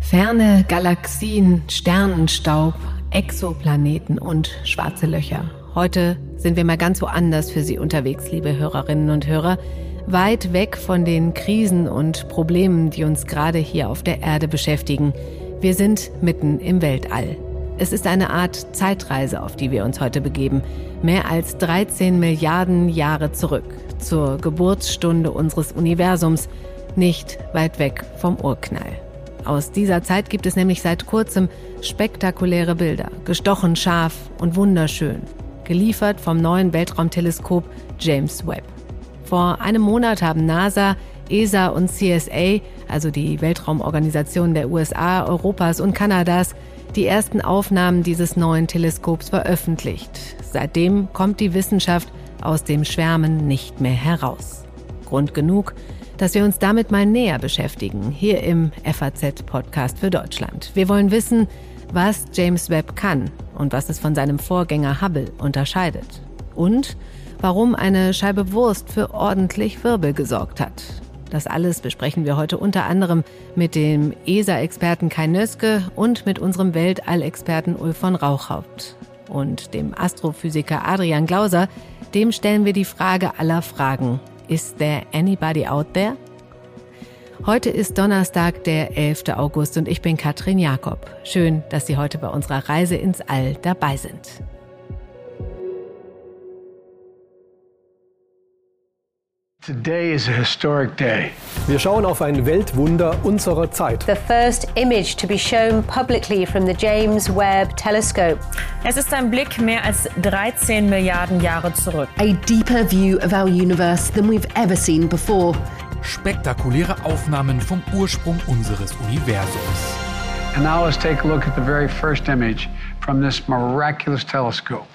Ferne Galaxien, Sternenstaub, Exoplaneten und schwarze Löcher. Heute sind wir mal ganz woanders für Sie unterwegs, liebe Hörerinnen und Hörer. Weit weg von den Krisen und Problemen, die uns gerade hier auf der Erde beschäftigen. Wir sind mitten im Weltall. Es ist eine Art Zeitreise, auf die wir uns heute begeben. Mehr als 13 Milliarden Jahre zurück zur Geburtsstunde unseres Universums, nicht weit weg vom Urknall. Aus dieser Zeit gibt es nämlich seit kurzem spektakuläre Bilder, gestochen scharf und wunderschön, geliefert vom neuen Weltraumteleskop James Webb. Vor einem Monat haben NASA, ESA und CSA, also die Weltraumorganisationen der USA, Europas und Kanadas, die ersten Aufnahmen dieses neuen Teleskops veröffentlicht. Seitdem kommt die Wissenschaft aus dem Schwärmen nicht mehr heraus. Grund genug, dass wir uns damit mal näher beschäftigen, hier im FAZ-Podcast für Deutschland. Wir wollen wissen, was James Webb kann und was es von seinem Vorgänger Hubble unterscheidet. Und warum eine Scheibe Wurst für ordentlich Wirbel gesorgt hat. Das alles besprechen wir heute unter anderem mit dem ESA-Experten Kai Nöske und mit unserem Weltall-Experten Ulf von Rauchhaupt. Und dem Astrophysiker Adrian Glauser, dem stellen wir die Frage aller Fragen. Is there anybody out there? Heute ist Donnerstag, der 11. August und ich bin Katrin Jakob. Schön, dass Sie heute bei unserer Reise ins All dabei sind. Wir schauen auf ein Weltwunder unserer Zeit. The first image to be shown publicly from the James Webb Telescope. Es ist ein Blick mehr als 13 Milliarden Jahre zurück. A deeper view of our universe than we've ever seen before. Spektakuläre Aufnahmen vom Ursprung unseres Universums. And now let's take a look at the very first image from this miraculous telescope.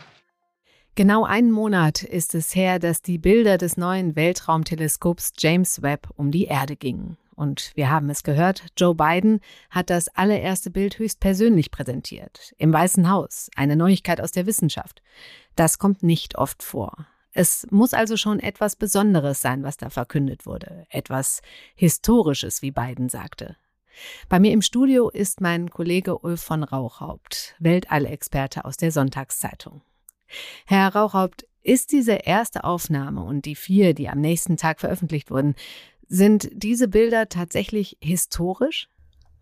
Genau einen Monat ist es her, dass die Bilder des neuen Weltraumteleskops James Webb um die Erde gingen. Und wir haben es gehört, Joe Biden hat das allererste Bild höchstpersönlich präsentiert. Im Weißen Haus. Eine Neuigkeit aus der Wissenschaft. Das kommt nicht oft vor. Es muss also schon etwas Besonderes sein, was da verkündet wurde. Etwas Historisches, wie Biden sagte. Bei mir im Studio ist mein Kollege Ulf von Rauchhaupt, Weltallexperte aus der Sonntagszeitung. Herr Rauchhaupt, ist diese erste Aufnahme und die vier, die am nächsten Tag veröffentlicht wurden, sind diese Bilder tatsächlich historisch?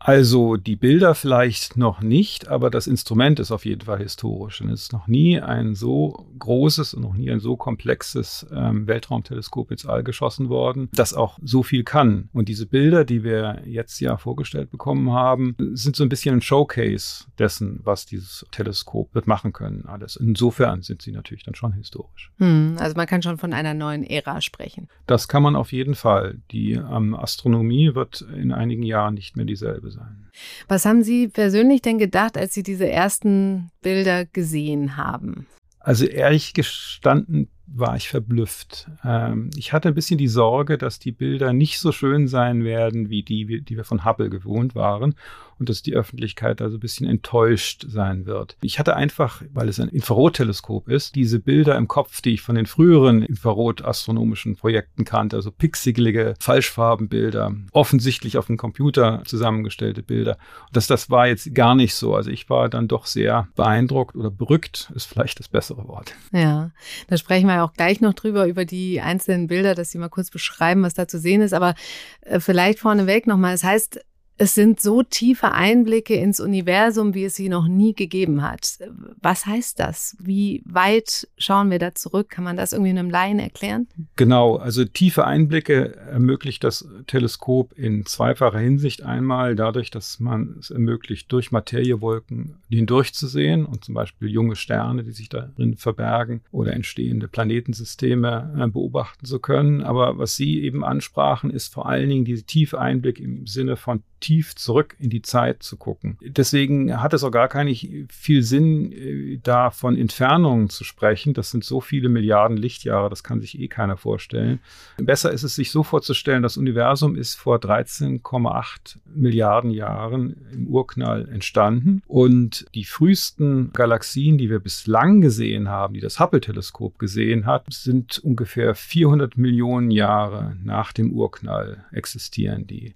Also die Bilder vielleicht noch nicht, aber das Instrument ist auf jeden Fall historisch. Und es ist noch nie ein so großes und noch nie ein so komplexes ähm, Weltraumteleskop ins All geschossen worden, das auch so viel kann. Und diese Bilder, die wir jetzt ja vorgestellt bekommen haben, sind so ein bisschen ein Showcase dessen, was dieses Teleskop wird machen können. Alles. Insofern sind sie natürlich dann schon historisch. Hm, also man kann schon von einer neuen Ära sprechen. Das kann man auf jeden Fall. Die ähm, Astronomie wird in einigen Jahren nicht mehr dieselbe sein. Was haben Sie persönlich denn gedacht, als Sie diese ersten Bilder gesehen haben? Also ehrlich gestanden war ich verblüfft. Ähm, ich hatte ein bisschen die Sorge, dass die Bilder nicht so schön sein werden wie die, die wir von Hubble gewohnt waren und dass die Öffentlichkeit also ein bisschen enttäuscht sein wird. Ich hatte einfach, weil es ein Infrarotteleskop ist, diese Bilder im Kopf, die ich von den früheren Infrarotastronomischen Projekten kannte, also pixelige Falschfarbenbilder, offensichtlich auf dem Computer zusammengestellte Bilder. Und das, das war jetzt gar nicht so. Also ich war dann doch sehr beeindruckt oder berückt, ist vielleicht das bessere Wort. Ja, da sprechen wir auch gleich noch drüber, über die einzelnen Bilder, dass Sie mal kurz beschreiben, was da zu sehen ist. Aber äh, vielleicht vorneweg nochmal, es das heißt, es sind so tiefe Einblicke ins Universum, wie es sie noch nie gegeben hat. Was heißt das? Wie weit schauen wir da zurück? Kann man das irgendwie einem Laien erklären? Genau, also tiefe Einblicke ermöglicht das Teleskop in zweifacher Hinsicht. Einmal dadurch, dass man es ermöglicht, durch Materiewolken hindurchzusehen und zum Beispiel junge Sterne, die sich darin verbergen oder entstehende Planetensysteme äh, beobachten zu können. Aber was Sie eben ansprachen, ist vor allen Dingen diese tiefe Einblick im Sinne von tief zurück in die Zeit zu gucken. Deswegen hat es auch gar keinen viel Sinn, äh, da von Entfernungen zu sprechen. Das sind so viele Milliarden Lichtjahre, das kann sich eh keiner vorstellen. Besser ist es, sich so vorzustellen, das Universum ist vor 13,8 Milliarden Jahren im Urknall entstanden und die frühesten Galaxien, die wir bislang gesehen haben, die das Hubble-Teleskop gesehen hat, sind ungefähr 400 Millionen Jahre nach dem Urknall existieren die.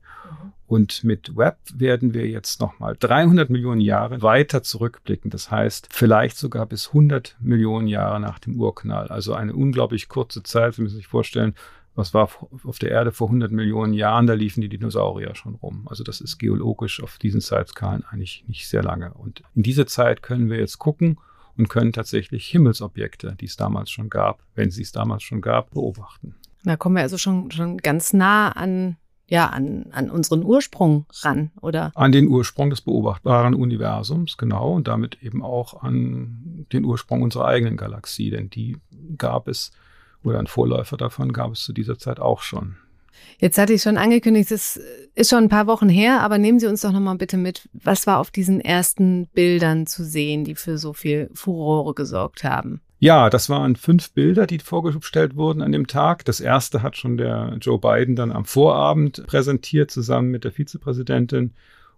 Und mit Webb werden wir jetzt nochmal 300 Millionen Jahre weiter zurückblicken. Das heißt, vielleicht sogar bis 100 Millionen Jahre nach dem Urknall. Also eine unglaublich kurze Zeit. Sie müssen sich vorstellen, was war auf der Erde vor 100 Millionen Jahren? Da liefen die Dinosaurier schon rum. Also das ist geologisch auf diesen Zeitskalen eigentlich nicht sehr lange. Und in diese Zeit können wir jetzt gucken und können tatsächlich Himmelsobjekte, die es damals schon gab, wenn sie es damals schon gab, beobachten. Da kommen wir also schon, schon ganz nah an ja, an, an unseren Ursprung ran, oder? An den Ursprung des beobachtbaren Universums, genau, und damit eben auch an den Ursprung unserer eigenen Galaxie, denn die gab es, oder ein Vorläufer davon gab es zu dieser Zeit auch schon. Jetzt hatte ich schon angekündigt, es ist schon ein paar Wochen her, aber nehmen Sie uns doch nochmal bitte mit, was war auf diesen ersten Bildern zu sehen, die für so viel Furore gesorgt haben? Ja, das waren fünf Bilder, die vorgestellt wurden an dem Tag. Das erste hat schon der Joe Biden dann am Vorabend präsentiert, zusammen mit der Vizepräsidentin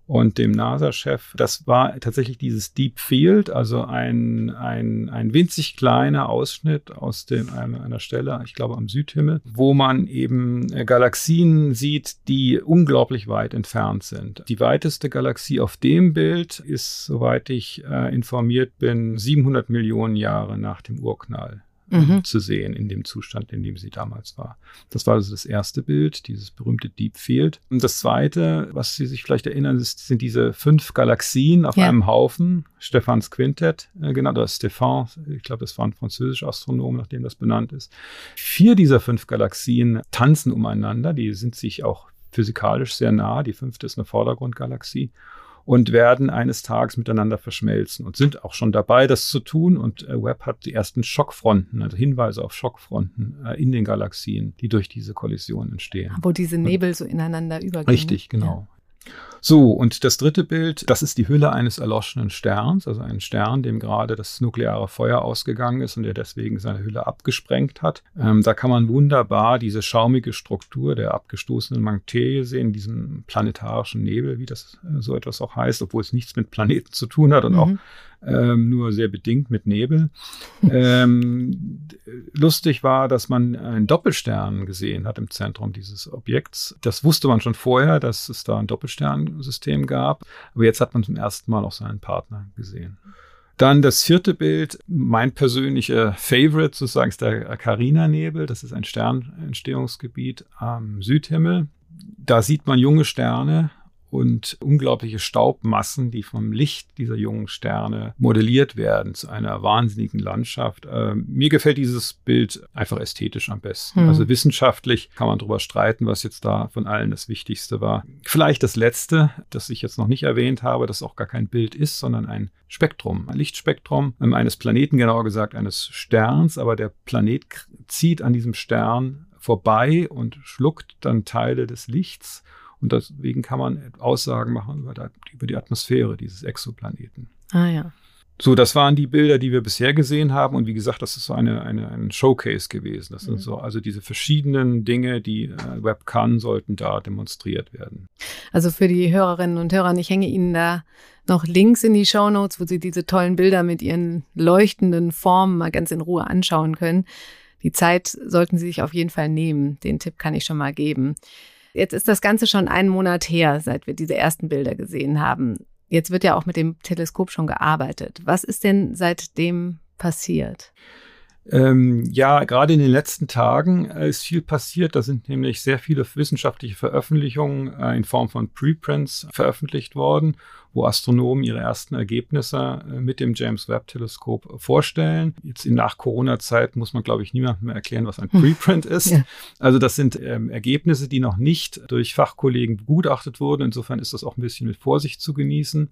und dem NASA-Chef. Das war tatsächlich dieses Deep Field, also ein, ein, ein winzig kleiner Ausschnitt aus dem, einer, Stelle, ich glaube am Südhimmel, wo man eben äh, Galaxien sieht, die unglaublich weit entfernt sind. Die weiteste Galaxie auf dem Bild ist, soweit ich äh, informiert bin, 700 Millionen Jahre nach dem Urknall mhm. zu sehen in dem Zustand, in dem sie damals war. Das war also das erste Bild, dieses berühmte Deep Field. Und das zweite, was Sie sich vielleicht erinnern, ist, sind diese fünf Galaxien auf ja. einem Haufen. Stephans Quintett äh, genannt, oder Stefan, ich glaube, das war ein französischer Astronom, nachdem das benannt ist. Vier dieser fünf Galaxien tanzen umeinander, die sind sich auch physikalisch sehr nah. Die fünfte ist eine Vordergrundgalaxie und werden eines Tages miteinander verschmelzen und sind auch schon dabei, das zu tun. Und äh, Webb hat die ersten Schockfronten, also Hinweise auf Schockfronten äh, in den Galaxien, die durch diese Kollision entstehen. Wo diese Nebel so ineinander übergehen. Richtig, genau. So, und das dritte Bild, das ist die Hülle eines erloschenen Sterns, also ein Stern, dem gerade das nukleare Feuer ausgegangen ist und der deswegen seine Hülle abgesprengt hat. Ähm, da kann man wunderbar diese schaumige Struktur der abgestoßenen Materie sehen, diesen planetarischen Nebel, wie das äh, so etwas auch heißt, obwohl es nichts mit Planeten zu tun hat und mhm. auch ähm, nur sehr bedingt mit Nebel. ähm, lustig war, dass man einen Doppelstern gesehen hat im Zentrum dieses Objekts. Das wusste man schon vorher, dass es da ein Doppelsternsystem gab, aber jetzt hat man zum ersten Mal auch seinen Partner gesehen. Dann das vierte Bild, mein persönlicher Favorite sozusagen, ist der Carina-Nebel. Das ist ein Sternentstehungsgebiet am Südhimmel. Da sieht man junge Sterne und unglaubliche Staubmassen, die vom Licht dieser jungen Sterne modelliert werden zu einer wahnsinnigen Landschaft. Äh, mir gefällt dieses Bild einfach ästhetisch am besten. Hm. Also wissenschaftlich kann man darüber streiten, was jetzt da von allen das Wichtigste war. Vielleicht das letzte, das ich jetzt noch nicht erwähnt habe, das auch gar kein Bild ist, sondern ein Spektrum, ein Lichtspektrum eines Planeten, genauer gesagt eines Sterns, aber der Planet zieht an diesem Stern vorbei und schluckt dann Teile des Lichts und deswegen kann man Aussagen machen über, die, Atmosphäre dieses Exoplaneten. Ah ja. So, das waren die Bilder, die wir bisher gesehen haben. Und wie gesagt, das ist so eine, eine, ein Showcase gewesen. Das mhm. sind so, also diese verschiedenen Dinge, die äh, Web kann, sollten da demonstriert werden. Also für die Hörerinnen und Hörer, ich hänge Ihnen da noch Links in die Show Notes, wo Sie diese tollen Bilder mit Ihren leuchtenden Formen mal ganz in Ruhe anschauen können. Die Zeit sollten Sie sich auf jeden Fall nehmen. Den Tipp kann ich schon mal geben. Jetzt ist das Ganze schon einen Monat her, seit wir diese ersten Bilder gesehen haben. Jetzt wird ja auch mit dem Teleskop schon gearbeitet. Was ist denn seitdem passiert? Ähm, ja, gerade in den letzten Tagen äh, ist viel passiert. Da sind nämlich sehr viele wissenschaftliche Veröffentlichungen äh, in Form von Preprints veröffentlicht worden wo Astronomen ihre ersten Ergebnisse äh, mit dem James Webb Teleskop vorstellen. Jetzt in Nach-Corona-Zeit muss man, glaube ich, niemandem mehr erklären, was ein hm. Preprint ist. Ja. Also das sind ähm, Ergebnisse, die noch nicht durch Fachkollegen begutachtet wurden. Insofern ist das auch ein bisschen mit Vorsicht zu genießen.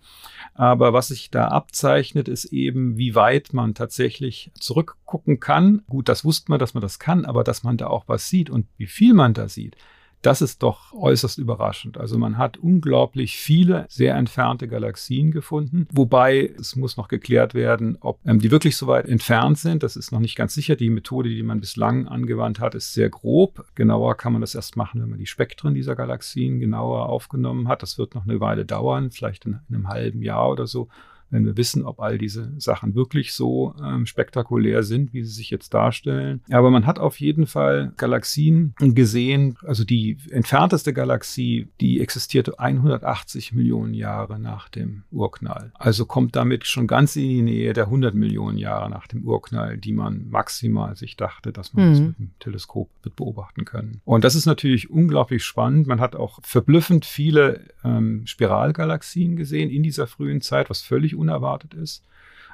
Aber was sich da abzeichnet, ist eben, wie weit man tatsächlich zurückgucken kann. Gut, das wusste man, dass man das kann, aber dass man da auch was sieht und wie viel man da sieht Das ist doch äußerst überraschend. Also man hat unglaublich viele sehr entfernte Galaxien gefunden, wobei es muss noch geklärt werden, ob ähm, die wirklich so weit entfernt sind. Das ist noch nicht ganz sicher. Die Methode, die man bislang angewandt hat, ist sehr grob. Genauer kann man das erst machen, wenn man die Spektren dieser Galaxien genauer aufgenommen hat. Das wird noch eine Weile dauern, vielleicht in, in einem halben Jahr oder so wenn wir wissen, ob all diese Sachen wirklich so ähm, spektakulär sind, wie sie sich jetzt darstellen. Aber man hat auf jeden Fall Galaxien gesehen, also die entfernteste Galaxie, die existierte 180 Millionen Jahre nach dem Urknall. Also kommt damit schon ganz in die Nähe der 100 Millionen Jahre nach dem Urknall, die man maximal sich dachte, dass man mhm. das mit dem Teleskop wird beobachten können. Und das ist natürlich unglaublich spannend. Man hat auch verblüffend viele ähm, Spiralgalaxien gesehen in dieser frühen Zeit, was völlig unerwartet ist.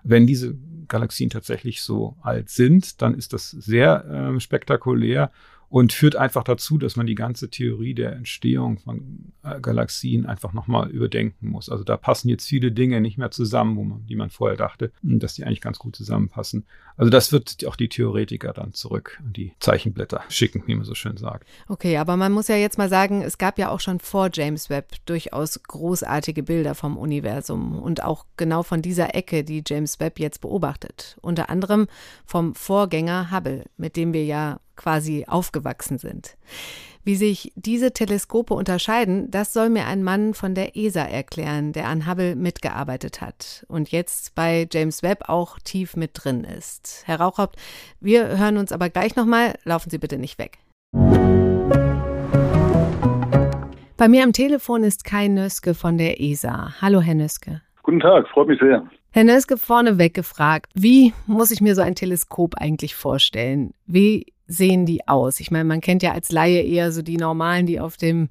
Wenn diese Galaxien tatsächlich so alt sind, dann ist das sehr äh, spektakulär und führt einfach dazu, dass man die ganze Theorie der Entstehung von äh, Galaxien einfach nochmal überdenken muss. Also da passen jetzt viele Dinge nicht mehr zusammen, wo man, die man vorher dachte, dass die eigentlich ganz gut zusammenpassen. Also das wird auch die Theoretiker dann zurück an die Zeichenblätter schicken, wie man so schön sagt. Okay, aber man muss ja jetzt mal sagen, es gab ja auch schon vor James Webb durchaus großartige Bilder vom Universum und auch genau von dieser Ecke, die James Webb jetzt beobachtet. Unter anderem vom Vorgänger Hubble, mit dem wir ja quasi aufgewachsen sind. Wie sich diese Teleskope unterscheiden, das soll mir ein Mann von der ESA erklären, der an Hubble mitgearbeitet hat und jetzt bei James Webb auch tief mit drin ist. Herr Rauchhaupt, wir hören uns aber gleich nochmal. Laufen Sie bitte nicht weg. Bei mir am Telefon ist Kai Nöske von der ESA. Hallo, Herr Nöske. Guten Tag, freut mich sehr. Herr Nöske vorneweg gefragt, wie muss ich mir so ein Teleskop eigentlich vorstellen? Wie sehen die aus? Ich meine, man kennt ja als Laie eher so die normalen, die auf dem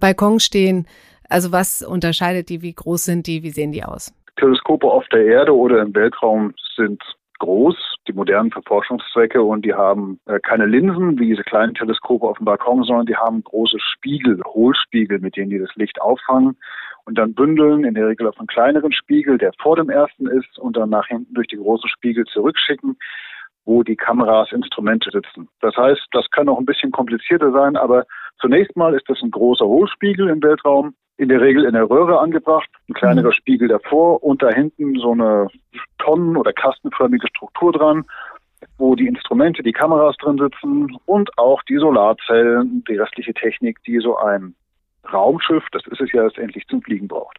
Balkon stehen. Also was unterscheidet die? Wie groß sind die? Wie sehen die aus? Teleskope auf der Erde oder im Weltraum sind groß, die modernen Verforschungszwecke und die haben äh, keine Linsen wie diese kleinen Teleskope auf dem Balkon, sondern die haben große Spiegel, Hohlspiegel, mit denen die das Licht auffangen und dann bündeln, in der Regel auf einen kleineren Spiegel, der vor dem ersten ist und dann nach hinten durch die großen Spiegel zurückschicken wo die Kameras, Instrumente sitzen. Das heißt, das kann auch ein bisschen komplizierter sein, aber zunächst mal ist das ein großer Hohlspiegel im Weltraum, in der Regel in der Röhre angebracht, ein kleinerer mhm. Spiegel davor und da hinten so eine tonnen- oder kastenförmige Struktur dran, wo die Instrumente, die Kameras drin sitzen und auch die Solarzellen, die restliche Technik, die so ein Raumschiff, das ist es ja letztendlich zum Fliegen braucht.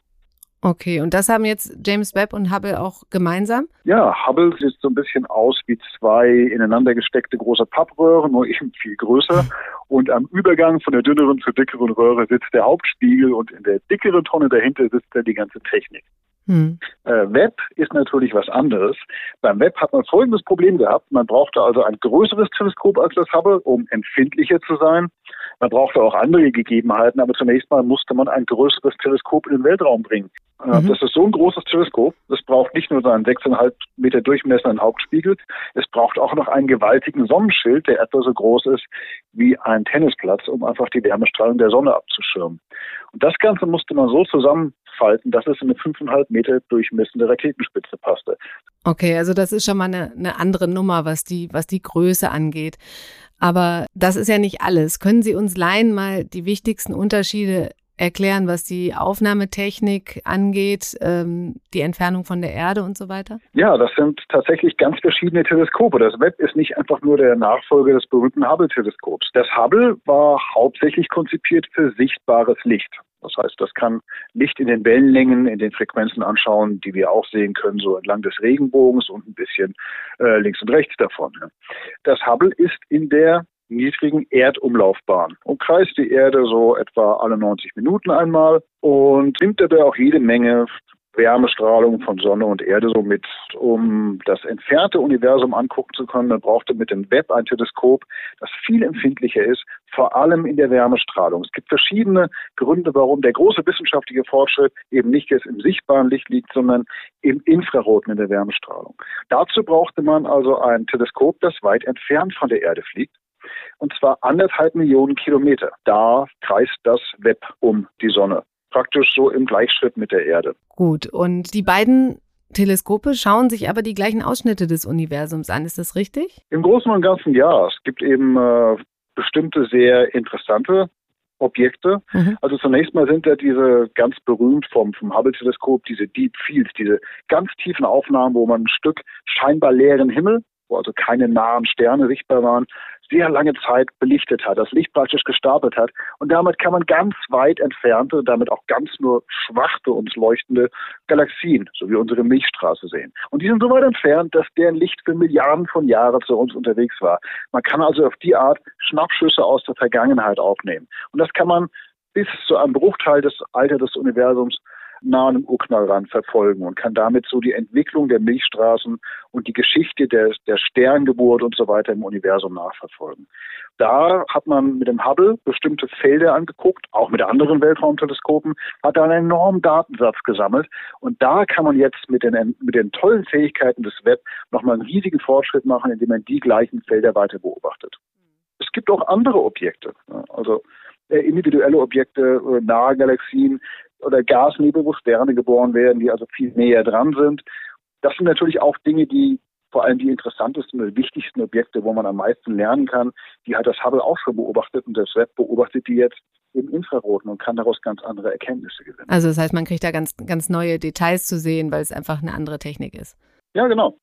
Okay, und das haben jetzt James Webb und Hubble auch gemeinsam? Ja, Hubble sieht so ein bisschen aus wie zwei ineinander gesteckte große Pappröhren, nur eben viel größer. Und am Übergang von der dünneren zur dickeren Röhre sitzt der Hauptspiegel und in der dickeren Tonne dahinter sitzt dann die ganze Technik. Hm. Äh, Web ist natürlich was anderes. Beim Web hat man folgendes Problem gehabt. Man brauchte also ein größeres Teleskop als das Hubble, um empfindlicher zu sein. Man brauchte auch andere Gegebenheiten, aber zunächst mal musste man ein größeres Teleskop in den Weltraum bringen. Äh, mhm. Das ist so ein großes Teleskop. Es braucht nicht nur seinen 6,5 Meter durchmessenden Hauptspiegel, es braucht auch noch einen gewaltigen Sonnenschild, der etwa so groß ist wie ein Tennisplatz, um einfach die Wärmestrahlung der Sonne abzuschirmen. Und das Ganze musste man so zusammenfalten, dass es in eine 5,5 Meter durchmessende Raketenspitze passte. Okay, also das ist schon mal eine, eine andere Nummer, was die, was die Größe angeht. Aber das ist ja nicht alles. Können Sie uns Laien mal die wichtigsten Unterschiede erklären, was die Aufnahmetechnik angeht, ähm, die Entfernung von der Erde und so weiter? Ja, das sind tatsächlich ganz verschiedene Teleskope. Das Webb ist nicht einfach nur der Nachfolger des berühmten Hubble-Teleskops. Das Hubble war hauptsächlich konzipiert für sichtbares Licht. Das heißt, das kann Licht in den Wellenlängen, in den Frequenzen anschauen, die wir auch sehen können, so entlang des Regenbogens und ein bisschen äh, links und rechts davon. Das Hubble ist in der niedrigen Erdumlaufbahn, umkreist die Erde so etwa alle 90 Minuten einmal und nimmt dabei auch jede Menge Wärmestrahlung von Sonne und Erde so mit, um das entfernte Universum angucken zu können. Man brauchte mit dem Webb ein Teleskop, das viel empfindlicher ist, vor allem in der Wärmestrahlung. Es gibt verschiedene Gründe, warum der große wissenschaftliche Fortschritt eben nicht jetzt im sichtbaren Licht liegt, sondern im Infraroten in der Wärmestrahlung. Dazu brauchte man also ein Teleskop, das weit entfernt von der Erde fliegt und zwar anderthalb Millionen Kilometer. Da kreist das Web um die Sonne, praktisch so im Gleichschritt mit der Erde. Gut, und die beiden Teleskope schauen sich aber die gleichen Ausschnitte des Universums an, ist das richtig? Im Großen und Ganzen ja. Es gibt eben äh, bestimmte sehr interessante Objekte. Mhm. Also zunächst mal sind da diese ganz berühmt vom, vom Hubble-Teleskop, diese Deep Fields, diese ganz tiefen Aufnahmen, wo man ein Stück scheinbar leeren Himmel wo also keine nahen Sterne sichtbar waren, sehr lange Zeit belichtet hat, das Licht praktisch gestapelt hat. Und damit kann man ganz weit entfernte, damit auch ganz nur schwach uns leuchtende Galaxien, so wie unsere Milchstraße sehen. Und die sind so weit entfernt, dass deren Licht für Milliarden von Jahren zu uns unterwegs war. Man kann also auf die Art Schnappschüsse aus der Vergangenheit aufnehmen. Und das kann man bis zu einem Bruchteil des Alters des Universums nah an einem Urknallrand verfolgen und kann damit so die Entwicklung der Milchstraßen und die Geschichte der, der Sterngeburt und so weiter im Universum nachverfolgen. Da hat man mit dem Hubble bestimmte Felder angeguckt, auch mit anderen Weltraumteleskopen, hat da einen enormen Datensatz gesammelt. Und da kann man jetzt mit den, mit den tollen Fähigkeiten des Web nochmal einen riesigen Fortschritt machen, indem man die gleichen Felder weiter beobachtet. Es gibt auch andere Objekte, also äh, individuelle Objekte, äh, nahe Galaxien, oder Gasnebel, wo Sterne geboren werden, die also viel näher dran sind. Das sind natürlich auch Dinge, die vor allem die interessantesten oder wichtigsten Objekte, wo man am meisten lernen kann, die hat das Hubble auch schon beobachtet und das Web beobachtet die jetzt im Infraroten und kann daraus ganz andere Erkenntnisse gewinnen. Also das heißt, man kriegt da ganz, ganz neue Details zu sehen, weil es einfach eine andere Technik ist. Ja, genau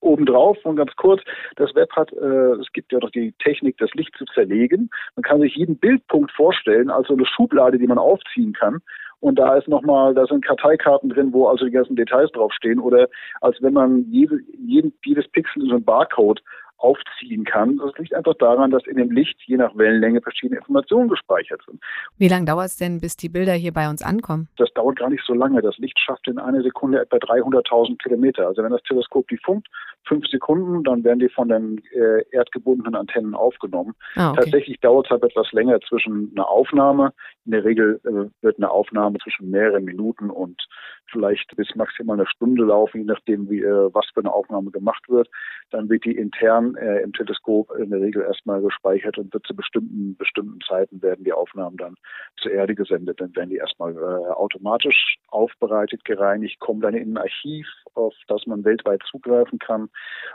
obendrauf und ganz kurz, das Web hat, äh, es gibt ja noch die Technik, das Licht zu zerlegen. Man kann sich jeden Bildpunkt vorstellen, also eine Schublade, die man aufziehen kann. Und da ist nochmal, da sind Karteikarten drin, wo also die ganzen Details draufstehen. Oder als wenn man jede, jedes Pixel in so einen Barcode aufziehen kann. Das liegt einfach daran, dass in dem Licht je nach Wellenlänge verschiedene Informationen gespeichert sind. Wie lange dauert es denn, bis die Bilder hier bei uns ankommen? Das dauert gar nicht so lange. Das Licht schafft in einer Sekunde etwa 300.000 Kilometer. Also wenn das Teleskop die funkt, fünf Sekunden, dann werden die von den äh, erdgebundenen Antennen aufgenommen. Ah, okay. Tatsächlich dauert es halt etwas länger zwischen einer Aufnahme. In der Regel äh, wird eine Aufnahme zwischen mehreren Minuten und vielleicht bis maximal eine Stunde laufen, je nachdem, wie, äh, was für eine Aufnahme gemacht wird. Dann wird die intern äh, im Teleskop in der Regel erstmal gespeichert und wird zu bestimmten, bestimmten Zeiten werden die Aufnahmen dann zur Erde gesendet. Dann werden die erstmal äh, automatisch aufbereitet, gereinigt, kommen dann in ein Archiv, auf das man weltweit zugreifen kann.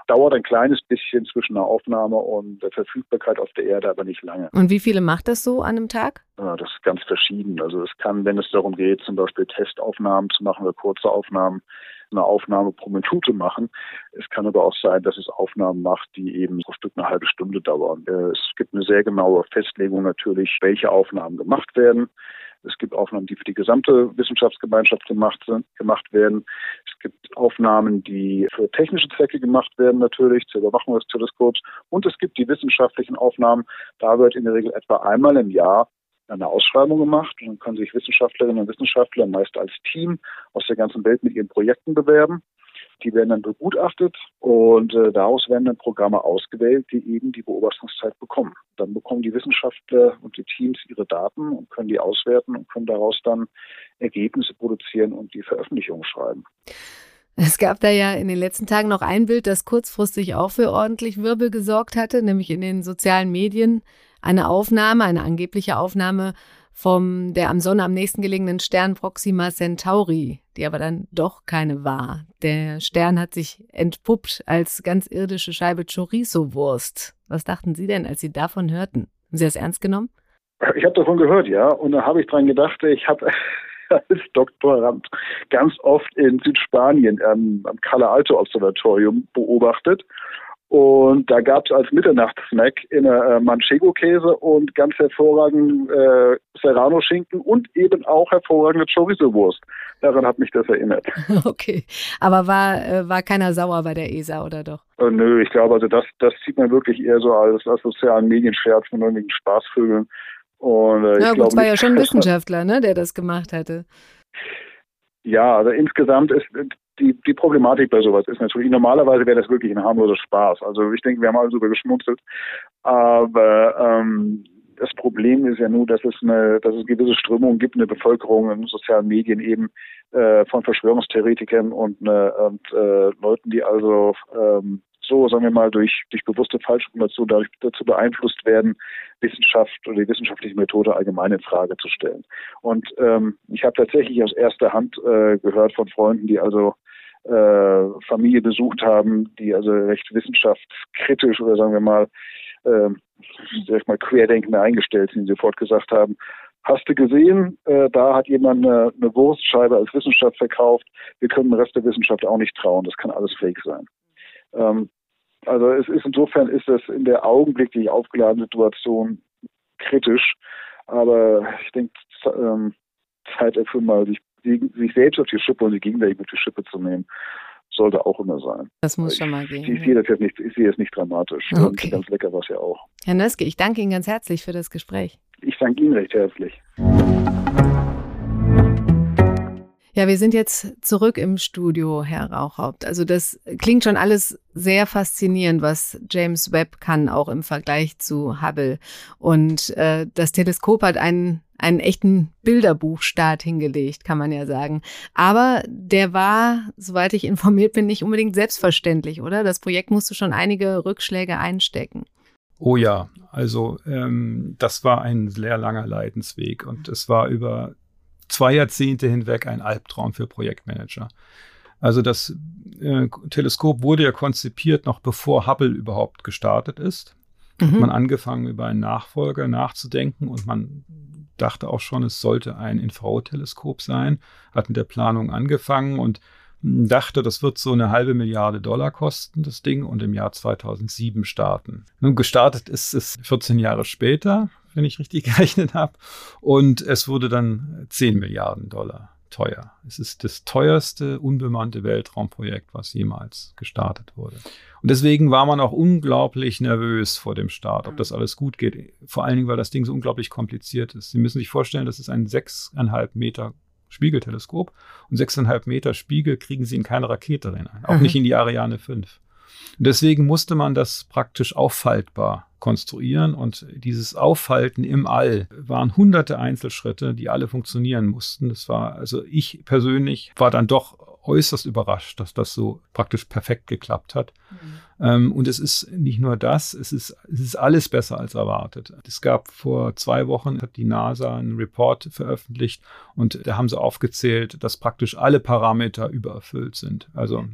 Dauert ein kleines bisschen zwischen der Aufnahme und der Verfügbarkeit auf der Erde, aber nicht lange. Und wie viele macht das so an einem Tag? Ja, das ist ganz verschieden. Also es kann, wenn es darum geht, zum Beispiel Testaufnahmen zu machen oder kurze Aufnahmen, eine Aufnahme pro Minute machen. Es kann aber auch sein, dass es Aufnahmen macht, die eben pro Stück eine halbe Stunde dauern. Äh, es gibt eine sehr genaue Festlegung natürlich, welche Aufnahmen gemacht werden. Es gibt Aufnahmen, die für die gesamte Wissenschaftsgemeinschaft gemacht, gemacht werden. Es gibt Aufnahmen, die für technische Zwecke gemacht werden, natürlich zur Überwachung des Teleskops. Und es gibt die wissenschaftlichen Aufnahmen. Da wird in der Regel etwa einmal im Jahr eine Ausschreibung gemacht und dann können sich Wissenschaftlerinnen und Wissenschaftler meist als Team aus der ganzen Welt mit ihren Projekten bewerben. Die werden dann begutachtet und äh, daraus werden dann Programme ausgewählt, die eben die Beobachtungszeit bekommen. Dann bekommen die Wissenschaftler und die Teams ihre Daten und können die auswerten und können daraus dann Ergebnisse produzieren und die Veröffentlichung schreiben. Es gab da ja in den letzten Tagen noch ein Bild, das kurzfristig auch für ordentlich Wirbel gesorgt hatte, nämlich in den sozialen Medien eine Aufnahme, eine angebliche Aufnahme vom der am Sonne am nächsten gelegenen Stern Proxima Centauri, die aber dann doch keine war. Der Stern hat sich entpuppt als ganz irdische Scheibe Chorizo-Wurst. Was dachten Sie denn, als Sie davon hörten? Haben Sie das ernst genommen? Ich habe davon gehört, ja. Und da habe ich dran gedacht, ich habe als Doktorand ganz oft in Südspanien ähm, am Calle Alto Observatorium beobachtet. Und da gab es als Mitternachtssnack immer äh, Manchego-Käse und ganz hervorragend äh, Serrano-Schinken und eben auch hervorragende Chorizo-Wurst. Daran hat mich das erinnert. Okay, aber war, äh, war keiner sauer bei der ESA oder doch? Äh, nö, ich glaube, also das, das sieht man wirklich eher so als, als sozialen Medienscherz von irgendwelchen Spaßvögeln. Und, äh, Na gut, es war ja schon ein Wissenschaftler, ne, der das gemacht hatte. Ja, also insgesamt ist die, die Problematik bei sowas ist natürlich, normalerweise wäre das wirklich ein harmloser Spaß. Also ich denke, wir haben alle darüber geschmunzelt. Aber ähm, das Problem ist ja nur, dass es eine, dass es gewisse Strömungen gibt in der Bevölkerung, in sozialen Medien eben äh, von Verschwörungstheoretikern und, äh, und äh, Leuten, die also ähm, so, sagen wir mal, durch, durch bewusste Falschinformation dadurch dazu beeinflusst werden, Wissenschaft oder die wissenschaftliche Methode allgemein in Frage zu stellen. Und ähm, ich habe tatsächlich aus erster Hand äh, gehört von Freunden, die also äh, Familie besucht haben, die also recht wissenschaftskritisch oder sagen wir mal äh, sag ich mal, Querdenkende eingestellt sind, die sofort gesagt haben, Hast du gesehen, äh, da hat jemand eine, eine Wurstscheibe als Wissenschaft verkauft. Wir können dem Rest der Wissenschaft auch nicht trauen. Das kann alles Fake sein. Ähm, also es ist insofern ist das in der augenblicklich aufgeladenen Situation kritisch. Aber ich denke, ähm, Zeit dafür mal sich, sich selbst auf die Schippe und die gegenseitig auf die Schippe zu nehmen, sollte auch immer sein. Das muss schon mal gehen. Ich, ich, sehe das jetzt nicht, ich sehe es nicht dramatisch. Okay. ganz lecker war es ja auch. Herr Nöske, ich danke Ihnen ganz herzlich für das Gespräch. Ich danke Ihnen recht herzlich. Ja, wir sind jetzt zurück im Studio, Herr Rauchhaupt. Also das klingt schon alles sehr faszinierend, was James Webb kann, auch im Vergleich zu Hubble. Und äh, das Teleskop hat einen, einen echten Bilderbuchstart hingelegt, kann man ja sagen. Aber der war, soweit ich informiert bin, nicht unbedingt selbstverständlich, oder? Das Projekt musste schon einige Rückschläge einstecken. Oh ja, also ähm, das war ein sehr langer Leidensweg und es war über zwei Jahrzehnte hinweg ein Albtraum für Projektmanager. Also das äh, Teleskop wurde ja konzipiert noch bevor Hubble überhaupt gestartet ist. Mhm. Hat man angefangen über einen Nachfolger nachzudenken und man dachte auch schon, es sollte ein Infrarotteleskop sein, hat mit der Planung angefangen und dachte, das wird so eine halbe Milliarde Dollar kosten, das Ding, und im Jahr 2007 starten. Nun, gestartet ist es 14 Jahre später, wenn ich richtig gerechnet habe, und es wurde dann 10 Milliarden Dollar teuer. Es ist das teuerste unbemannte Weltraumprojekt, was jemals gestartet wurde. Und deswegen war man auch unglaublich nervös vor dem Start, ob das alles gut geht. Vor allen Dingen, weil das Ding so unglaublich kompliziert ist. Sie müssen sich vorstellen, das ist ein sechseinhalb Meter Spiegelteleskop und sechseinhalb Meter Spiegel kriegen sie in keine Rakete rein, auch mhm. nicht in die Ariane 5. Und deswegen musste man das praktisch auffaltbar konstruieren und dieses Auffalten im All waren hunderte Einzelschritte, die alle funktionieren mussten. Das war, also ich persönlich war dann doch äußerst überrascht, dass das so praktisch perfekt geklappt hat. Mhm. Ähm, und es ist nicht nur das, es ist, es ist alles besser als erwartet. Es gab vor zwei Wochen, hat die NASA einen Report veröffentlicht und da haben sie aufgezählt, dass praktisch alle Parameter übererfüllt sind. Also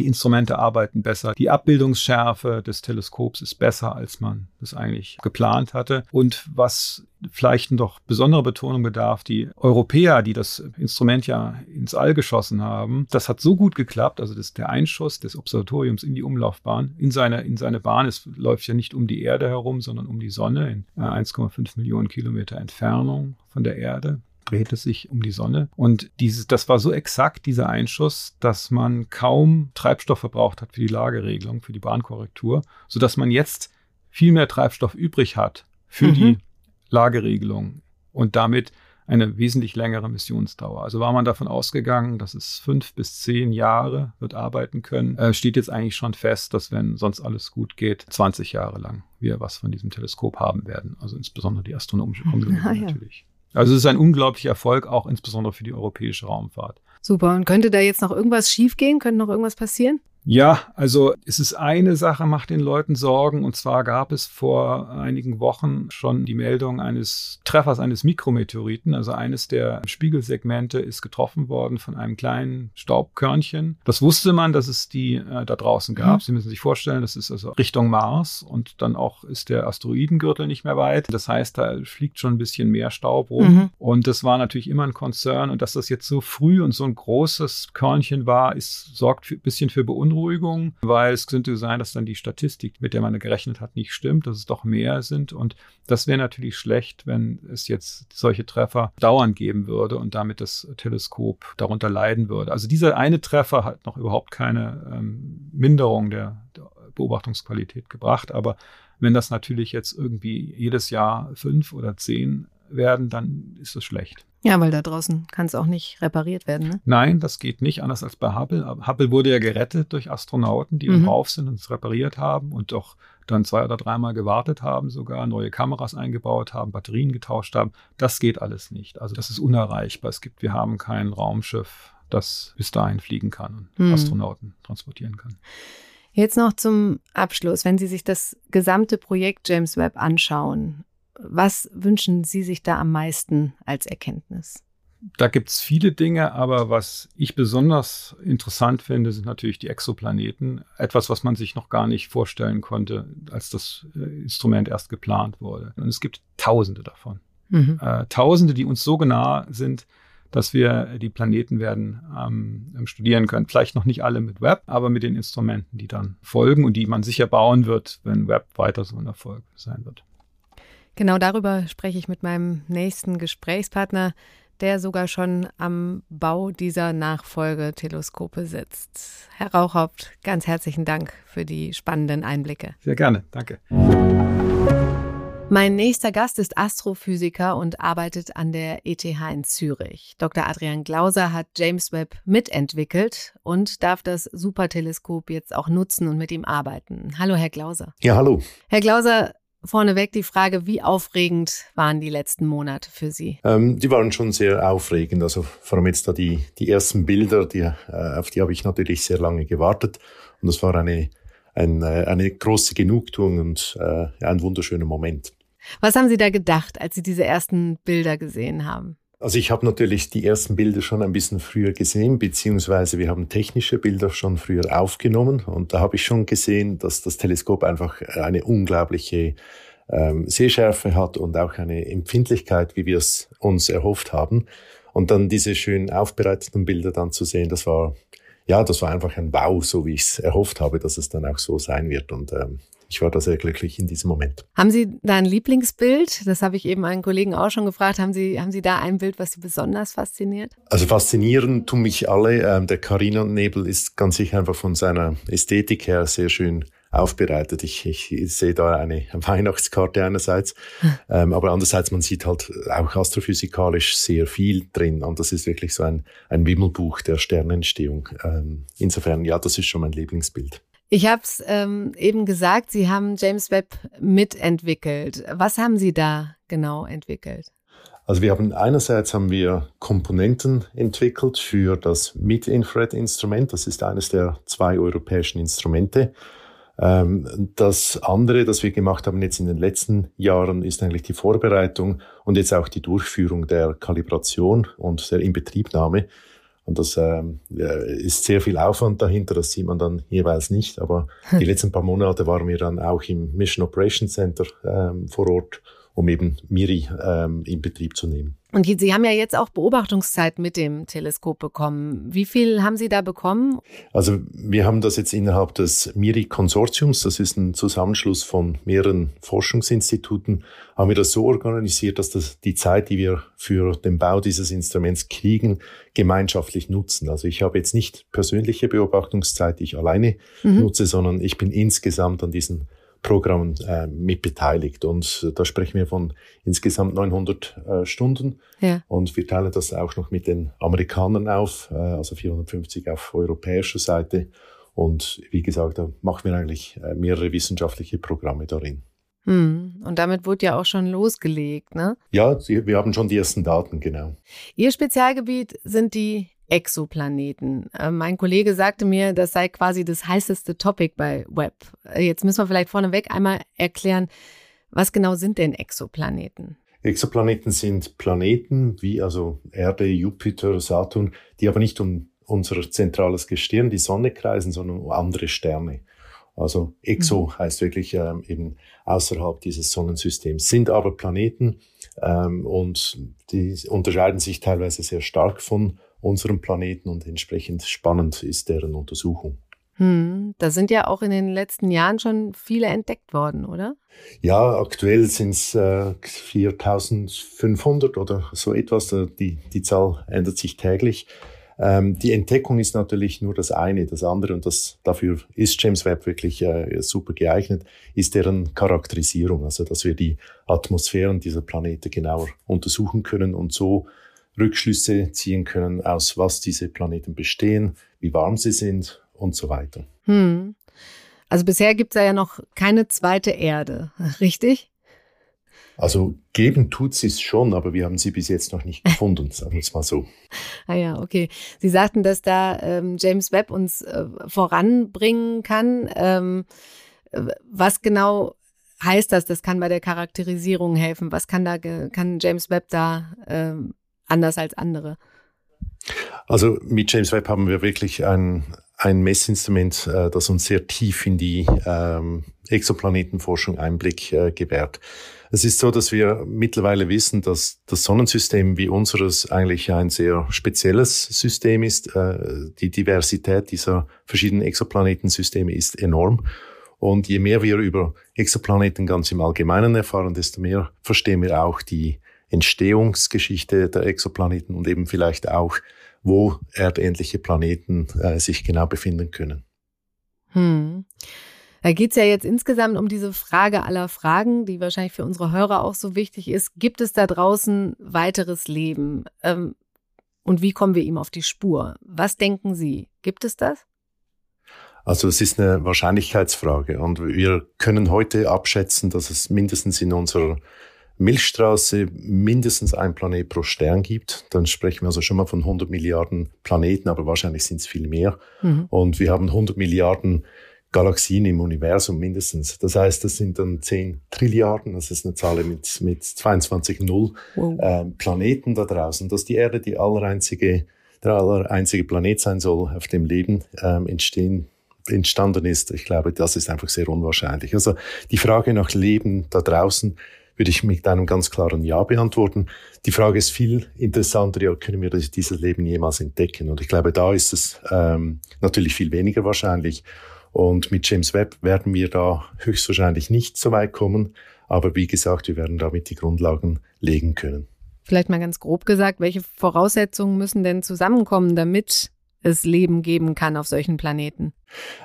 die Instrumente arbeiten besser. Die Abbildungsschärfe des Teleskops ist besser, als man das eigentlich geplant hatte. Und was vielleicht noch besondere Betonung bedarf, die Europäer, die das Instrument ja ins All geschossen haben, das hat so gut geklappt, also das, der Einschuss des Observatoriums in die Umlaufbahn, in seine, in seine Bahn, es läuft ja nicht um die Erde herum, sondern um die Sonne in 1,5 äh, Millionen Kilometer Entfernung von der Erde dreht es sich um die Sonne. Und dieses, das war so exakt, dieser Einschuss, dass man kaum Treibstoff verbraucht hat für die Lageregelung, für die Bahnkorrektur, sodass man jetzt viel mehr Treibstoff übrig hat für mhm. die Lageregelung und damit eine wesentlich längere Missionsdauer. Also war man davon ausgegangen, dass es fünf bis zehn Jahre wird arbeiten können, äh, steht jetzt eigentlich schon fest, dass wenn sonst alles gut geht, 20 Jahre lang wir was von diesem Teleskop haben werden. Also insbesondere die astronomische Kommission ja, natürlich. Also es ist ein unglaublicher Erfolg, auch insbesondere für die europäische Raumfahrt. Super. Und könnte da jetzt noch irgendwas schiefgehen? Könnte noch irgendwas passieren? Ja, also es ist eine Sache, macht den Leuten Sorgen. Und zwar gab es vor einigen Wochen schon die Meldung eines Treffers eines Mikrometeoriten. Also eines der Spiegelsegmente ist getroffen worden von einem kleinen Staubkörnchen. Das wusste man, dass es die äh, da draußen gab. Mhm. Sie müssen sich vorstellen, das ist also Richtung Mars und dann auch ist der Asteroidengürtel nicht mehr weit. Das heißt, da fliegt schon ein bisschen mehr Staub rum. Mhm. Und das war natürlich immer ein Konzern. Und dass das jetzt so früh und so ein großes Körnchen war, ist, sorgt ein bisschen für Beunruhigung Beunruhigung, weil es könnte sein, dass dann die Statistik, mit der man gerechnet hat, nicht stimmt, dass es doch mehr sind. Und das wäre natürlich schlecht, wenn es jetzt solche Treffer dauernd geben würde und damit das Teleskop darunter leiden würde. Also dieser eine Treffer hat noch überhaupt keine ähm, Minderung der, der Beobachtungsqualität gebracht. Aber wenn das natürlich jetzt irgendwie jedes Jahr fünf oder zehn werden, dann ist das schlecht. Ja, weil da draußen kann es auch nicht repariert werden. Ne? Nein, das geht nicht, anders als bei Hubble. Hubble wurde ja gerettet durch Astronauten, die mhm. drauf sind und es repariert haben und doch dann zwei oder dreimal gewartet haben, sogar neue Kameras eingebaut haben, Batterien getauscht haben. Das geht alles nicht. Also das ist unerreichbar. Es gibt, wir haben kein Raumschiff, das bis dahin fliegen kann und mhm. Astronauten transportieren kann. Jetzt noch zum Abschluss. Wenn Sie sich das gesamte Projekt James Webb anschauen, was wünschen Sie sich da am meisten als Erkenntnis? da gibt's viele Dinge, aber was ich besonders interessant finde, sind natürlich die Exoplaneten. Etwas, was man sich noch gar nicht vorstellen konnte, als das äh, Instrument erst geplant wurde. Und es gibt Tausende davon. Mhm. Äh, Tausende, die uns so nah sind, dass wir die Planeten werden ähm, studieren können. Vielleicht noch nicht alle mit Web, aber mit den Instrumenten, die dann folgen und die man sicher bauen wird, wenn Web weiter so ein Erfolg sein wird. Genau darüber spreche ich mit meinem nächsten Gesprächspartner, der sogar schon am Bau dieser Nachfolgeteleskope sitzt. Herr Rauchhaupt, ganz herzlichen Dank für die spannenden Einblicke. Sehr gerne, danke. Mein nächster Gast ist Astrophysiker und arbeitet an der ETH in Zürich. Dr. Adrian Glauser hat James Webb mitentwickelt und darf das Superteleskop jetzt auch nutzen und mit ihm arbeiten. Hallo, Herr Glauser. Ja, hallo. Herr Glauser, vorneweg die Frage, wie aufregend waren die letzten Monate für Sie? Ähm, die waren schon sehr aufregend. Also vor allem jetzt da die, die ersten Bilder, die, äh, auf die habe ich natürlich sehr lange gewartet. Und das war eine, ein, äh, eine große Genugtuung und äh, ein wunderschöner Moment. Was haben Sie da gedacht, als Sie diese ersten Bilder gesehen haben? Also ich habe natürlich die ersten Bilder schon ein bisschen früher gesehen, beziehungsweise wir haben technische Bilder schon früher aufgenommen und da habe ich schon gesehen, dass das Teleskop einfach eine unglaubliche ähm, Sehschärfe hat und auch eine Empfindlichkeit, wie wir es uns erhofft haben. Und dann diese schön aufbereiteten Bilder dann zu sehen, das war ja, das war einfach ein Wow, so wie ich es erhofft habe, dass es dann auch so sein wird. Und ähm, ich war da sehr glücklich in diesem Moment. Haben Sie da ein Lieblingsbild? Das habe ich eben einen Kollegen auch schon gefragt. Haben Sie, haben Sie da ein Bild, was Sie besonders fasziniert? Also faszinieren tun mich alle. Ähm, der Carina-Nebel ist ganz sicher einfach von seiner Ästhetik her sehr schön aufbereitet. Ich, ich sehe da eine Weihnachtskarte einerseits, ähm, aber andererseits, man sieht halt auch astrophysikalisch sehr viel drin und das ist wirklich so ein, ein Wimmelbuch der Sternentstehung. Ähm, insofern, ja, das ist schon mein Lieblingsbild. Ich habe es ähm, eben gesagt, Sie haben James Webb mitentwickelt. Was haben Sie da genau entwickelt? Also wir haben einerseits haben wir Komponenten entwickelt für das Mid-Infrared-Instrument. Das ist eines der zwei europäischen Instrumente. Ähm, das andere, das wir gemacht haben jetzt in den letzten Jahren, ist eigentlich die Vorbereitung und jetzt auch die Durchführung der Kalibration und der Inbetriebnahme. Und das ähm, ist sehr viel Aufwand dahinter, das sieht man dann jeweils nicht. Aber hm. die letzten paar Monate waren wir dann auch im Mission Operation Center ähm, vor Ort, um eben Miri ähm, in Betrieb zu nehmen. Und Sie haben ja jetzt auch Beobachtungszeit mit dem Teleskop bekommen. Wie viel haben Sie da bekommen? Also wir haben das jetzt innerhalb des MIRI-Konsortiums, das ist ein Zusammenschluss von mehreren Forschungsinstituten, haben wir das so organisiert, dass das die Zeit, die wir für den Bau dieses Instruments kriegen, gemeinschaftlich nutzen. Also ich habe jetzt nicht persönliche Beobachtungszeit, die ich alleine mhm. nutze, sondern ich bin insgesamt an diesen Programm äh, mit beteiligt. Und da sprechen wir von insgesamt 900 äh, Stunden. Ja. Und wir teilen das auch noch mit den Amerikanern auf, äh, also 450 auf europäischer Seite. Und wie gesagt, da machen wir eigentlich äh, mehrere wissenschaftliche Programme darin. Hm. Und damit wurde ja auch schon losgelegt, ne? Ja, wir haben schon die ersten Daten, genau. Ihr Spezialgebiet sind die Exoplaneten. Äh, mein Kollege sagte mir, das sei quasi das heißeste Topic bei Web. Äh, jetzt müssen wir vielleicht vorneweg einmal erklären, was genau sind denn Exoplaneten? Exoplaneten sind Planeten wie also Erde, Jupiter, Saturn, die aber nicht um unser zentrales Gestirn, die Sonne kreisen, sondern um andere Sterne. Also Exo mhm. heißt wirklich ähm, eben außerhalb dieses Sonnensystems, sind aber Planeten ähm, und die unterscheiden sich teilweise sehr stark von unserem Planeten und entsprechend spannend ist deren Untersuchung. Hm, da sind ja auch in den letzten Jahren schon viele entdeckt worden, oder? Ja, aktuell sind es äh, 4500 oder so etwas. Die, die Zahl ändert sich täglich. Ähm, die Entdeckung ist natürlich nur das eine. Das andere, und das, dafür ist James Webb wirklich äh, super geeignet, ist deren Charakterisierung. Also, dass wir die Atmosphären dieser Planete genauer untersuchen können und so Rückschlüsse ziehen können, aus was diese Planeten bestehen, wie warm sie sind und so weiter. Hm. Also bisher gibt es ja noch keine zweite Erde, richtig? Also geben tut sie es schon, aber wir haben sie bis jetzt noch nicht gefunden, sagen wir es mal so. Ah ja, okay. Sie sagten, dass da ähm, James Webb uns äh, voranbringen kann. Ähm, was genau heißt das? Das kann bei der Charakterisierung helfen. Was kann da kann James Webb da ähm, anders als andere? Also mit James Webb haben wir wirklich ein, ein Messinstrument, äh, das uns sehr tief in die ähm, Exoplanetenforschung Einblick äh, gewährt. Es ist so, dass wir mittlerweile wissen, dass das Sonnensystem wie unseres eigentlich ein sehr spezielles System ist. Äh, die Diversität dieser verschiedenen Exoplanetensysteme ist enorm. Und je mehr wir über Exoplaneten ganz im Allgemeinen erfahren, desto mehr verstehen wir auch die Entstehungsgeschichte der Exoplaneten und eben vielleicht auch, wo erdähnliche Planeten äh, sich genau befinden können. Hm. Da geht es ja jetzt insgesamt um diese Frage aller Fragen, die wahrscheinlich für unsere Hörer auch so wichtig ist. Gibt es da draußen weiteres Leben? Ähm, und wie kommen wir ihm auf die Spur? Was denken Sie? Gibt es das? Also es ist eine Wahrscheinlichkeitsfrage und wir können heute abschätzen, dass es mindestens in unserer Milchstraße mindestens ein Planet pro Stern gibt. Dann sprechen wir also schon mal von 100 Milliarden Planeten, aber wahrscheinlich sind es viel mehr. Mhm. Und wir haben 100 Milliarden Galaxien im Universum mindestens. Das heißt, das sind dann 10 Trilliarden, das ist eine Zahl mit, mit 22 Null wow. äh, Planeten da draußen. Dass die Erde die allereinzige, der allereinzige Planet sein soll, auf dem Leben ähm, entstehen, entstanden ist, ich glaube, das ist einfach sehr unwahrscheinlich. Also die Frage nach Leben da draußen würde ich mit einem ganz klaren Ja beantworten. Die Frage ist viel interessanter, ja, können wir dieses Leben jemals entdecken? Und ich glaube, da ist es ähm, natürlich viel weniger wahrscheinlich. Und mit James Webb werden wir da höchstwahrscheinlich nicht so weit kommen. Aber wie gesagt, wir werden damit die Grundlagen legen können. Vielleicht mal ganz grob gesagt, welche Voraussetzungen müssen denn zusammenkommen, damit es Leben geben kann auf solchen Planeten?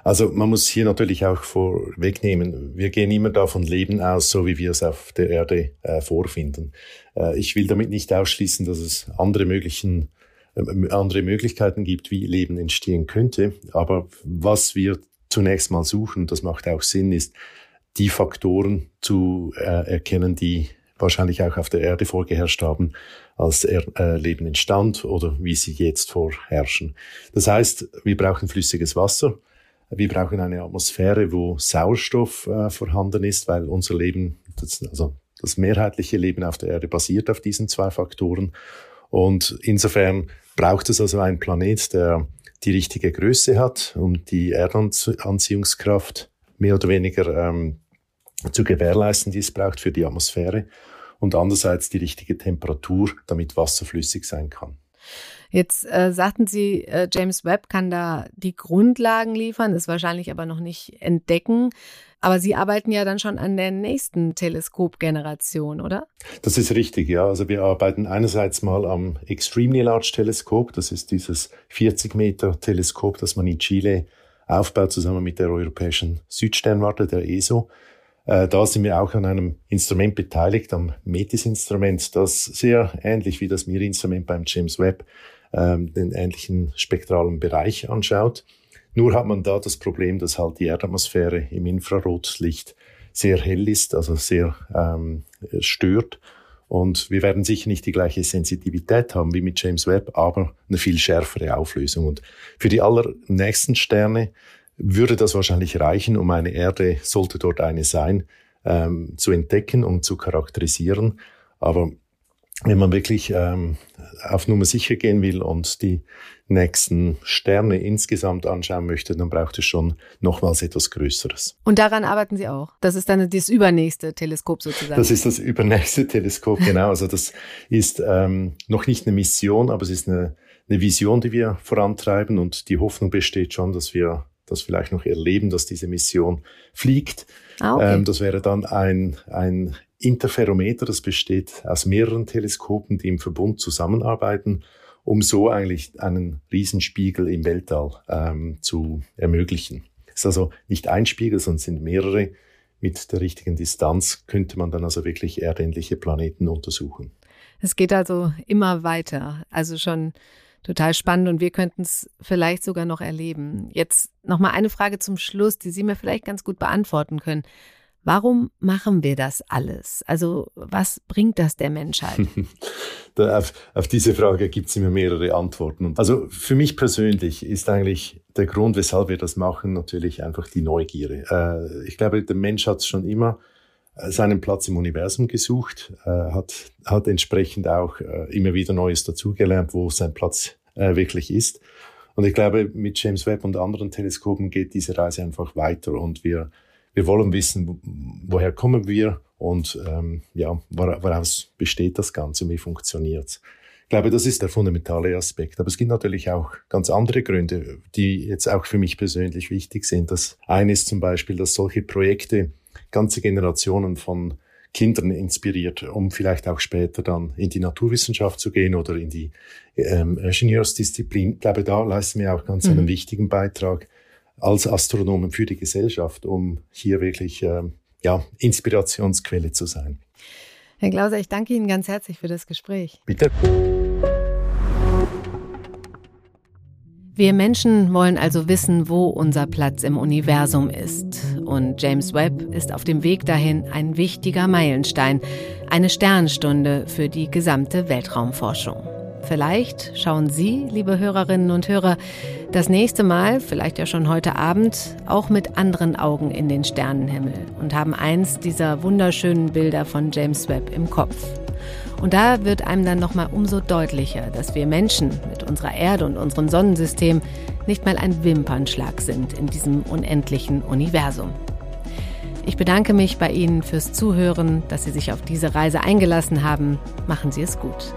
Also man muss hier natürlich auch vorwegnehmen, wir gehen immer davon Leben aus, so wie wir es auf der Erde äh, vorfinden. Äh, ich will damit nicht ausschließen, dass es andere möglichen äh, andere Möglichkeiten gibt, wie Leben entstehen könnte. Aber was wir zunächst mal suchen, das macht auch Sinn, ist die Faktoren zu äh, erkennen, die wahrscheinlich auch auf der Erde vorgeherrscht haben, als er, äh, Leben entstand oder wie sie jetzt vorherrschen. Das heißt, wir brauchen flüssiges Wasser, wir brauchen eine Atmosphäre, wo Sauerstoff äh, vorhanden ist, weil unser Leben, das, also das mehrheitliche Leben auf der Erde basiert auf diesen zwei Faktoren. Und insofern braucht es also einen Planet, der die richtige Größe hat, um die Erdanziehungskraft mehr oder weniger ähm, zu gewährleisten, die es braucht für die Atmosphäre und andererseits die richtige Temperatur, damit Wasser flüssig sein kann. Jetzt äh, sagten Sie, äh, James Webb kann da die Grundlagen liefern, ist wahrscheinlich aber noch nicht entdecken. Aber Sie arbeiten ja dann schon an der nächsten Teleskopgeneration, oder? Das ist richtig, ja. Also wir arbeiten einerseits mal am Extremely Large Teleskop. Das ist dieses 40 Meter Teleskop, das man in Chile aufbaut, zusammen mit der Europäischen Südsternwarte, der ESO. Äh, da sind wir auch an einem Instrument beteiligt, am METIS-Instrument, das sehr ähnlich wie das MIR-Instrument beim James Webb ähm, den ähnlichen spektralen Bereich anschaut. Nur hat man da das Problem, dass halt die Erdatmosphäre im Infrarotlicht sehr hell ist, also sehr ähm, stört. Und wir werden sicher nicht die gleiche Sensitivität haben wie mit James Webb, aber eine viel schärfere Auflösung. Und für die allernächsten Sterne würde das wahrscheinlich reichen, um eine Erde, sollte dort eine sein, ähm, zu entdecken und zu charakterisieren. Aber wenn man wirklich ähm, auf Nummer sicher gehen will und die nächsten Sterne insgesamt anschauen möchte, dann braucht es schon nochmals etwas Größeres. Und daran arbeiten Sie auch? Das ist dann das übernächste Teleskop sozusagen? Das ist das übernächste Teleskop, genau. Also das ist ähm, noch nicht eine Mission, aber es ist eine, eine Vision, die wir vorantreiben und die Hoffnung besteht schon, dass wir das vielleicht noch erleben, dass diese Mission fliegt. Ah, okay. ähm, das wäre dann ein, ein Interferometer, das besteht aus mehreren Teleskopen, die im Verbund zusammenarbeiten, um so eigentlich einen Riesenspiegel im Weltall ähm, zu ermöglichen. Es ist also nicht ein Spiegel, sondern sind mehrere. Mit der richtigen Distanz könnte man dann also wirklich erdähnliche Planeten untersuchen. Es geht also immer weiter. Also schon total spannend und wir könnten es vielleicht sogar noch erleben. Jetzt noch mal eine Frage zum Schluss, die Sie mir vielleicht ganz gut beantworten können. Warum machen wir das alles? Also was bringt das der Menschheit? auf, auf, diese Frage gibt es immer mehrere Antworten. Also für mich persönlich ist eigentlich der Grund, weshalb wir das machen, natürlich einfach die Neugierde. Äh, ich glaube, der Mensch hat es schon immer seinen Platz im Universum gesucht, äh, hat, hat entsprechend auch äh, immer wieder Neues dazugelernt, wo sein Platz äh, wirklich ist. Und ich glaube, mit James Webb und anderen Teleskopen geht diese Reise einfach weiter und wir, wir wollen wissen, woher kommen wir und ähm, ja, woraus besteht das Ganze, wie funktioniert's. Ich glaube, das ist der fundamentale Aspekt. Aber es gibt natürlich auch ganz andere Gründe, die jetzt auch für mich persönlich wichtig sind. Das eine ist zum Beispiel, dass solche Projekte ganze Generationen von Kindern inspiriert, um vielleicht auch später dann in die Naturwissenschaft zu gehen oder in die ähm, Ingenieursdisziplin. Ich glaube, da leisten wir auch ganz mhm. einen wichtigen Beitrag als Astronomen für die Gesellschaft, um hier wirklich ähm, ja, Inspirationsquelle zu sein. Herr Glauser, ich danke Ihnen ganz herzlich für das Gespräch. Bitte. Wir Menschen wollen also wissen, wo unser Platz im Universum ist. Und James Webb ist auf dem Weg dahin ein wichtiger Meilenstein, eine Sternstunde für die gesamte Weltraumforschung. Vielleicht schauen Sie, liebe Hörerinnen und Hörer, das nächste Mal, vielleicht ja schon heute Abend, auch mit anderen Augen in den Sternenhimmel und haben eins dieser wunderschönen Bilder von James Webb im Kopf. Und da wird einem dann nochmal umso deutlicher, dass wir Menschen mit unserer Erde und unserem Sonnensystem nicht mal ein Wimpernschlag sind in diesem unendlichen Universum. Ich bedanke mich bei Ihnen fürs Zuhören, dass Sie sich auf diese Reise eingelassen haben. Machen Sie es gut.